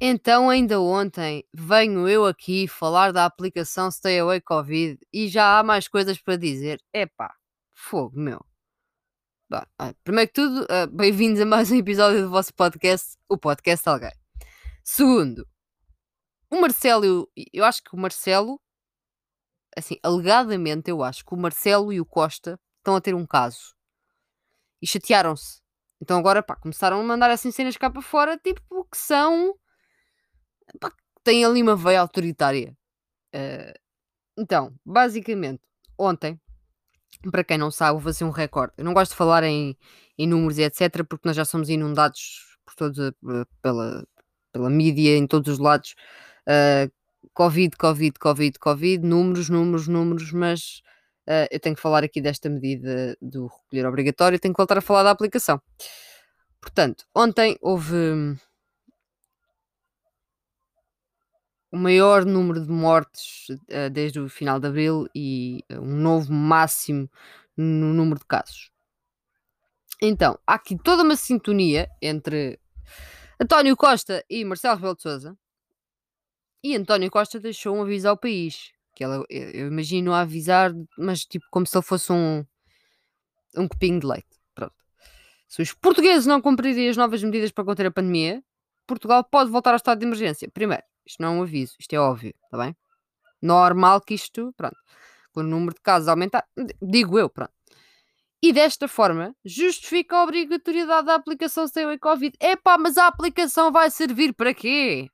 Então, ainda ontem, venho eu aqui falar da aplicação Stay Away Covid e já há mais coisas para dizer. Epá, fogo, meu. Ah, primeiro que tudo, ah, bem-vindos a mais um episódio do vosso podcast, o Podcast Alguém. Segundo, o Marcelo, eu acho que o Marcelo, assim, alegadamente, eu acho que o Marcelo e o Costa estão a ter um caso e chatearam-se. Então agora, pá, começaram a mandar assim cenas cá para fora, tipo, que são pá, tem ali uma veia autoritária. Uh, então, basicamente, ontem, para quem não sabe, vou fazer um recorde. Eu não gosto de falar em, em números e etc., porque nós já somos inundados por todos, uh, pela, pela mídia, em todos os lados. Uh, Covid, Covid, Covid, Covid, números, números, números, mas uh, eu tenho que falar aqui desta medida do recolher obrigatório, tenho que voltar a falar da aplicação. Portanto, ontem houve o maior número de mortes uh, desde o final de abril e uh, um novo máximo no número de casos. Então, há aqui toda uma sintonia entre António Costa e Marcelo Rebelo de Sousa. E António Costa deixou um aviso ao país. Que ela, eu imagino a avisar, mas tipo como se ele fosse um, um copinho de leite. Pronto. Se os portugueses não cumprirem as novas medidas para conter a pandemia, Portugal pode voltar ao estado de emergência. Primeiro, isto não é um aviso, isto é óbvio, está bem? Normal que isto, pronto, com o número de casos aumentar, digo eu, pronto. E desta forma, justifica a obrigatoriedade da aplicação sem o Covid. Epá, mas a aplicação vai servir para quê?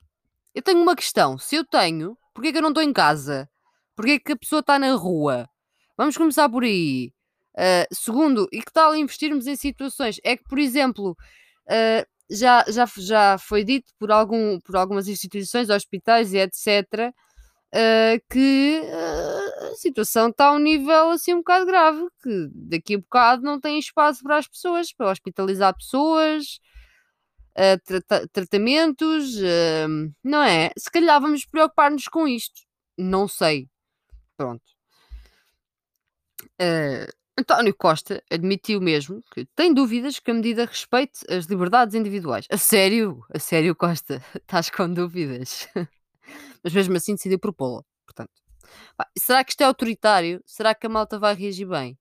Eu tenho uma questão. Se eu tenho, porquê que eu não estou em casa? Porquê que a pessoa está na rua? Vamos começar por aí. Uh, segundo, e que tal investirmos em situações? É que, por exemplo, uh, já, já, já foi dito por, algum, por algumas instituições, hospitais e etc., uh, que uh, a situação está a um nível assim um bocado grave, que daqui a bocado não tem espaço para as pessoas, para hospitalizar pessoas, uh, tra tratamentos, não é? Se calhar vamos preocupar-nos com isto. Não sei. Pronto. António Costa admitiu mesmo que tem dúvidas que a medida respeite as liberdades individuais. A sério? A sério, Costa? Estás com dúvidas? Mas mesmo assim decidiu propô-la. Portanto, pá, será que isto é autoritário? Será que a malta vai reagir bem?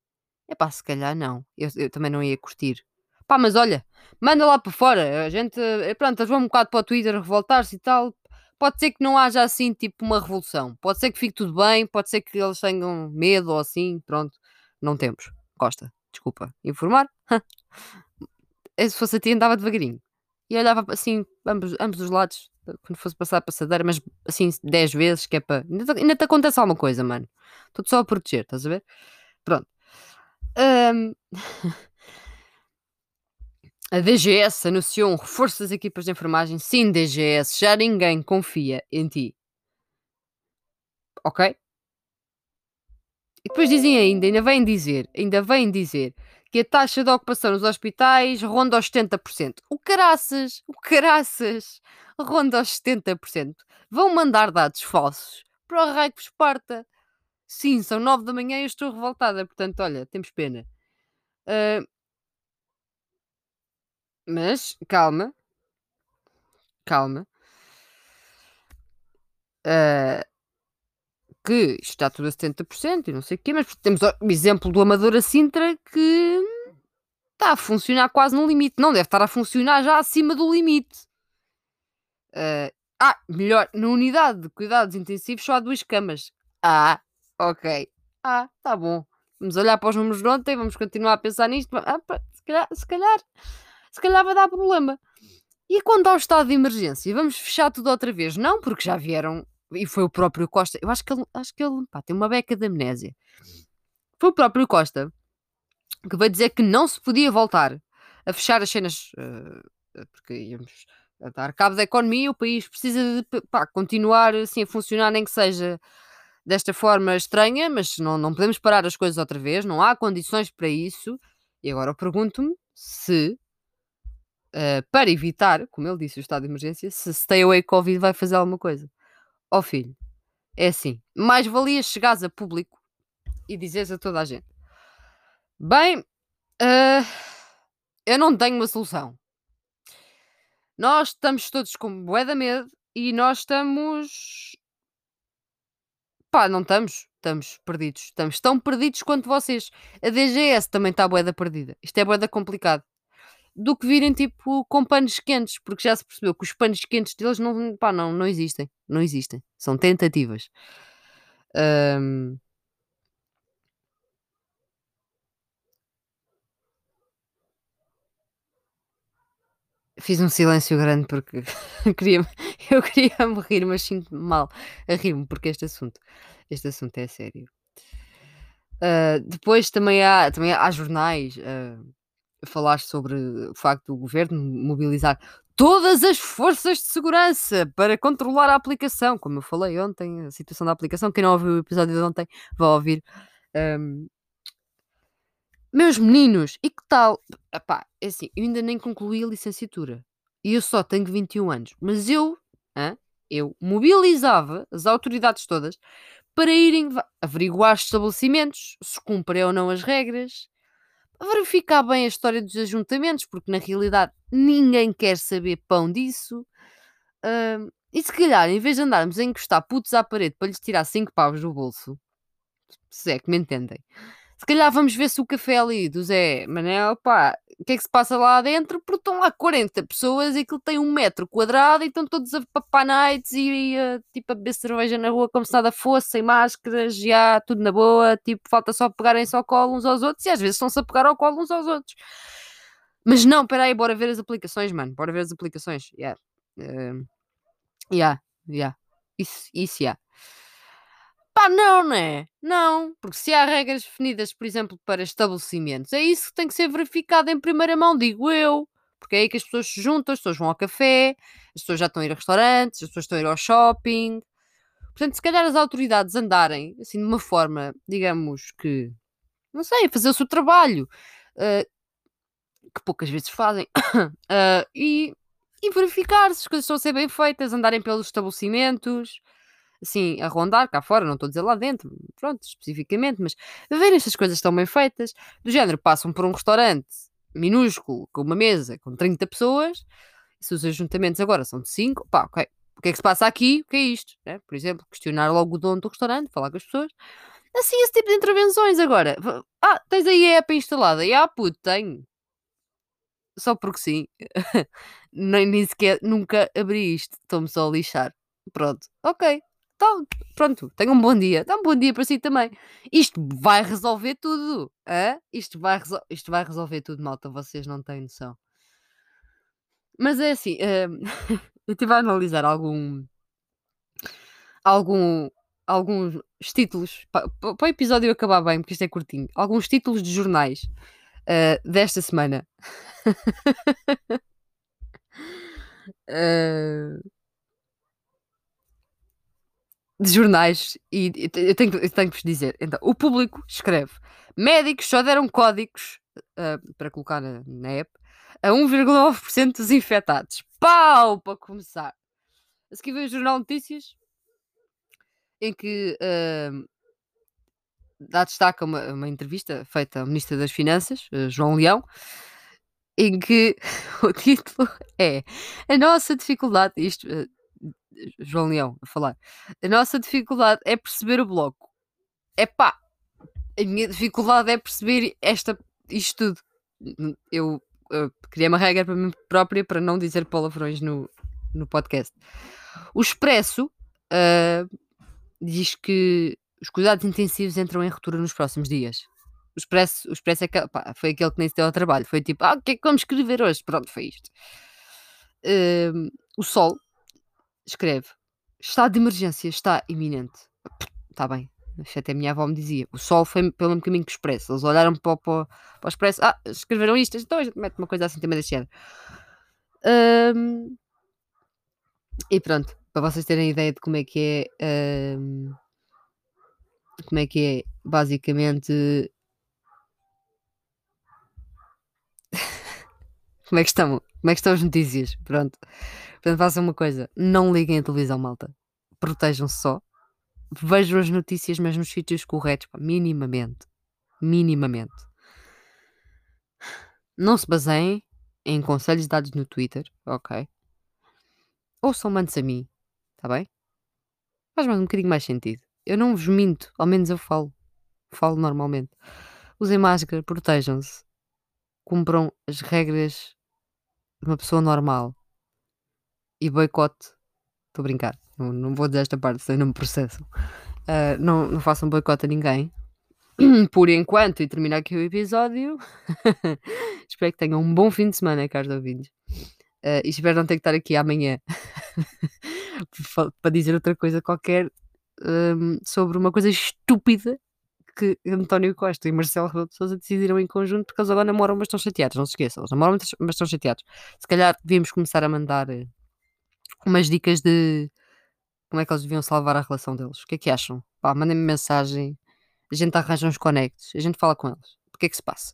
É pá, se calhar não. Eu, eu, também não ia curtir. Pá, mas olha, manda lá para fora. A gente, eh, pronto, eles vão um bocado para o Twitter revoltar-se e tal. Pode ser que não haja assim, tipo, uma revolução. Pode ser que fique tudo bem. Pode ser que eles tenham medo ou assim. Pronto não temos. Costa, desculpa, informar. Se fosse a ti, andava devagarinho. E olhava assim, ambos, ambos os lados, quando fosse passar a passadeira, mas assim 10 vezes, que é para. Ainda, ainda te acontece alguma coisa, mano. Estou-te só a proteger, estás a ver? Pronto. Um... A DGS anunciou um reforço das equipas de enfermagem. Sim, DGS, já ninguém confia em ti. Ok? E depois dizem ainda, ainda vêm dizer, ainda vêm dizer que a taxa de ocupação nos hospitais ronda aos 70%. O caraças, o caraças, ronda aos 70%. Vão mandar dados falsos para o raio que vos parta. Sim, são 9 da manhã e eu estou revoltada, portanto, olha, temos pena. Uh, mas, calma. Calma. Uh, que está tudo a 70% e não sei o quê, mas temos o exemplo do Amador a Sintra que está a funcionar quase no limite. Não deve estar a funcionar já acima do limite. Uh, ah, melhor, na unidade de cuidados intensivos só há duas camas. Ah, ok. Ah, tá bom. Vamos olhar para os números de ontem, vamos continuar a pensar nisto. Ah, se, calhar, se calhar, se calhar vai dar problema. E quando há o estado de emergência, vamos fechar tudo outra vez? Não, porque já vieram e foi o próprio Costa. Eu acho que ele, acho que ele pá, tem uma beca de amnésia. Foi o próprio Costa que veio dizer que não se podia voltar a fechar as cenas uh, porque íamos a dar cabo da economia. O país precisa de pá, continuar assim a funcionar, nem que seja desta forma estranha, mas não, não podemos parar as coisas outra vez. Não há condições para isso. E agora eu pergunto-me se. Uh, para evitar, como ele disse, o estado de emergência, se Stay Away Covid vai fazer alguma coisa. Ó oh, filho, é assim, mais valia chegares a público e dizeres a toda a gente: Bem, uh, eu não tenho uma solução. Nós estamos todos com bué de medo e nós estamos pá, não estamos, estamos perdidos. Estamos tão perdidos quanto vocês. A DGS também está bué da perdida. Isto é bué da complicado. Do que virem tipo com panos quentes, porque já se percebeu que os panos quentes deles não, pá, não, não existem. Não existem. São tentativas. Hum, Fiz um silêncio grande porque queria, eu queria me rir, mas sinto mal a rir-me porque este assunto, este assunto é sério. Ah, depois também há, também há jornais ah, falar sobre o facto do governo mobilizar todas as forças de segurança para controlar a aplicação. Como eu falei ontem, a situação da aplicação. Quem não ouviu o episódio de ontem vai ouvir. Ahm, meus meninos, e que tal? Epá, é assim, eu ainda nem concluí a licenciatura. E eu só tenho 21 anos. Mas eu, hã, eu mobilizava as autoridades todas para irem averiguar os estabelecimentos, se cumprem ou não as regras, verificar bem a história dos ajuntamentos, porque na realidade ninguém quer saber pão disso. Ahm, e se calhar, em vez de andarmos a encostar putos à parede para lhes tirar 5 paus do bolso, se é que me entendem, se calhar vamos ver se o café ali do Zé Manel, pá, o que é que se passa lá dentro? Porque estão lá 40 pessoas e aquilo tem um metro quadrado e estão todos a papar nights e, a, tipo a beber cerveja na rua como se nada fosse, sem máscaras, já tudo na boa, tipo, falta só pegarem-se ao colo uns aos outros e às vezes estão-se a pegar ao colo uns aos outros. Mas não, peraí, bora ver as aplicações, mano, bora ver as aplicações. Yeah. Uh, yeah, yeah. Isso, isso, yeah. Pá, não, não é? Não, porque se há regras definidas, por exemplo, para estabelecimentos, é isso que tem que ser verificado em primeira mão, digo eu. Porque é aí que as pessoas se juntam, as pessoas vão ao café, as pessoas já estão a ir a restaurantes, as pessoas estão a ir ao shopping. Portanto, se calhar as autoridades andarem assim de uma forma, digamos que, não sei, fazer o seu trabalho, uh, que poucas vezes fazem, uh, e, e verificar se as coisas estão a ser bem feitas, andarem pelos estabelecimentos, assim, a rondar cá fora, não estou a dizer lá dentro, pronto, especificamente, mas verem se as coisas estão bem feitas, do género, passam por um restaurante minúsculo, com uma mesa com 30 pessoas, se os ajuntamentos agora são de 5, pá, ok, o que é que se passa aqui? O que é isto? Né? Por exemplo, questionar logo o dono do restaurante, falar com as pessoas. Assim, esse tipo de intervenções agora. Ah, tens aí a app instalada? E ah, puto, tenho. Só porque sim. nem, nem sequer, nunca abri isto. Estou-me só a lixar. Pronto, ok. Então, pronto, tenha um bom dia. Dá um bom dia para si também. Isto vai resolver tudo. Hã? Isto, vai isto vai resolver tudo, malta. Vocês não têm noção. Mas é assim, hum, eu estive a analisar algum, algum, alguns títulos para, para o episódio acabar bem, porque isto é curtinho. Alguns títulos de jornais uh, desta semana. uh, de jornais e, eu, tenho, eu tenho que vos dizer. Então, o público escreve: médicos só deram códigos uh, para colocar na, na app a 1,9% dos infectados. Pau! Para começar. A seguir vem o Jornal Notícias em que uh, dá destaque a uma, uma, entrevista feita ao Ministro das Finanças, uh, João Leão, em que o título é A nossa dificuldade, isto João Leão a falar. A nossa dificuldade é perceber o bloco. É pá, a minha dificuldade é perceber esta, isto tudo. Eu, eu criei uma regra para mim própria para não dizer palavrões no, no podcast. O Expresso uh, diz que os cuidados intensivos entram em ruptura nos próximos dias. O Expresso, o Expresso é que, pá, foi aquele que nem se deu ao trabalho. Foi tipo, ah, o que é que vamos escrever hoje? Pronto, foi isto. Uh, o Sol escreve: Estado de emergência está iminente. Está bem. Até a minha avó me dizia: o sol foi pelo caminho que expresso. Eles olharam para, para, para o expresso: ah, escreveram isto, então a gente mete uma coisa assim também deste género. Um, e pronto, para vocês terem ideia de como é que é. Um, como é que é, basicamente. como é que estão? Como é que estão as notícias? Pronto. Portanto, façam uma coisa: não liguem a televisão, malta. Protejam-se só. Vejam as notícias, mas nos sítios corretos, pá, minimamente. Minimamente. Não se baseiem em conselhos dados no Twitter, ok? ouçam mantes a mim, está bem? Faz mais um bocadinho mais sentido. Eu não vos minto, ao menos eu falo. Falo normalmente. Usem máscara, protejam-se. Cumpram as regras de uma pessoa normal. E boicote. Estou a brincar. Não, não vou dizer esta parte, senão não me processam. Uh, não, não façam boicote a ninguém. Por enquanto, e terminar aqui o episódio. espero que tenham um bom fim de semana, caros ouvintes. Uh, e espero não ter que estar aqui amanhã para dizer outra coisa qualquer um, sobre uma coisa estúpida que António Costa e Marcelo Rebelo de Sousa decidiram em conjunto porque eles agora namoram, mas estão chateados. Não se esqueçam, eles namoram, mas estão chateados. Se calhar devíamos começar a mandar umas dicas de como é que eles deviam salvar a relação deles. O que é que acham? Pá, mandem-me mensagem, a gente arranja uns conectos, a gente fala com eles. O que é que se passa?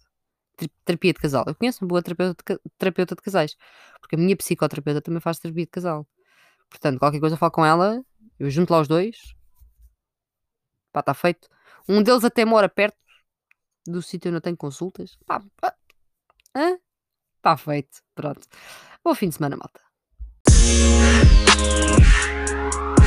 Terapia de casal. Eu conheço uma boa terapeuta terapeuta de casais, porque a minha psicoterapeuta também faz terapia de casal. Portanto, qualquer coisa eu falo com ela, eu junto lá os dois, pá, está feito. Um deles até mora perto do sítio onde eu tenho consultas. Pá, pá. Está feito. Pronto. Bom fim de semana, malta. Thank you.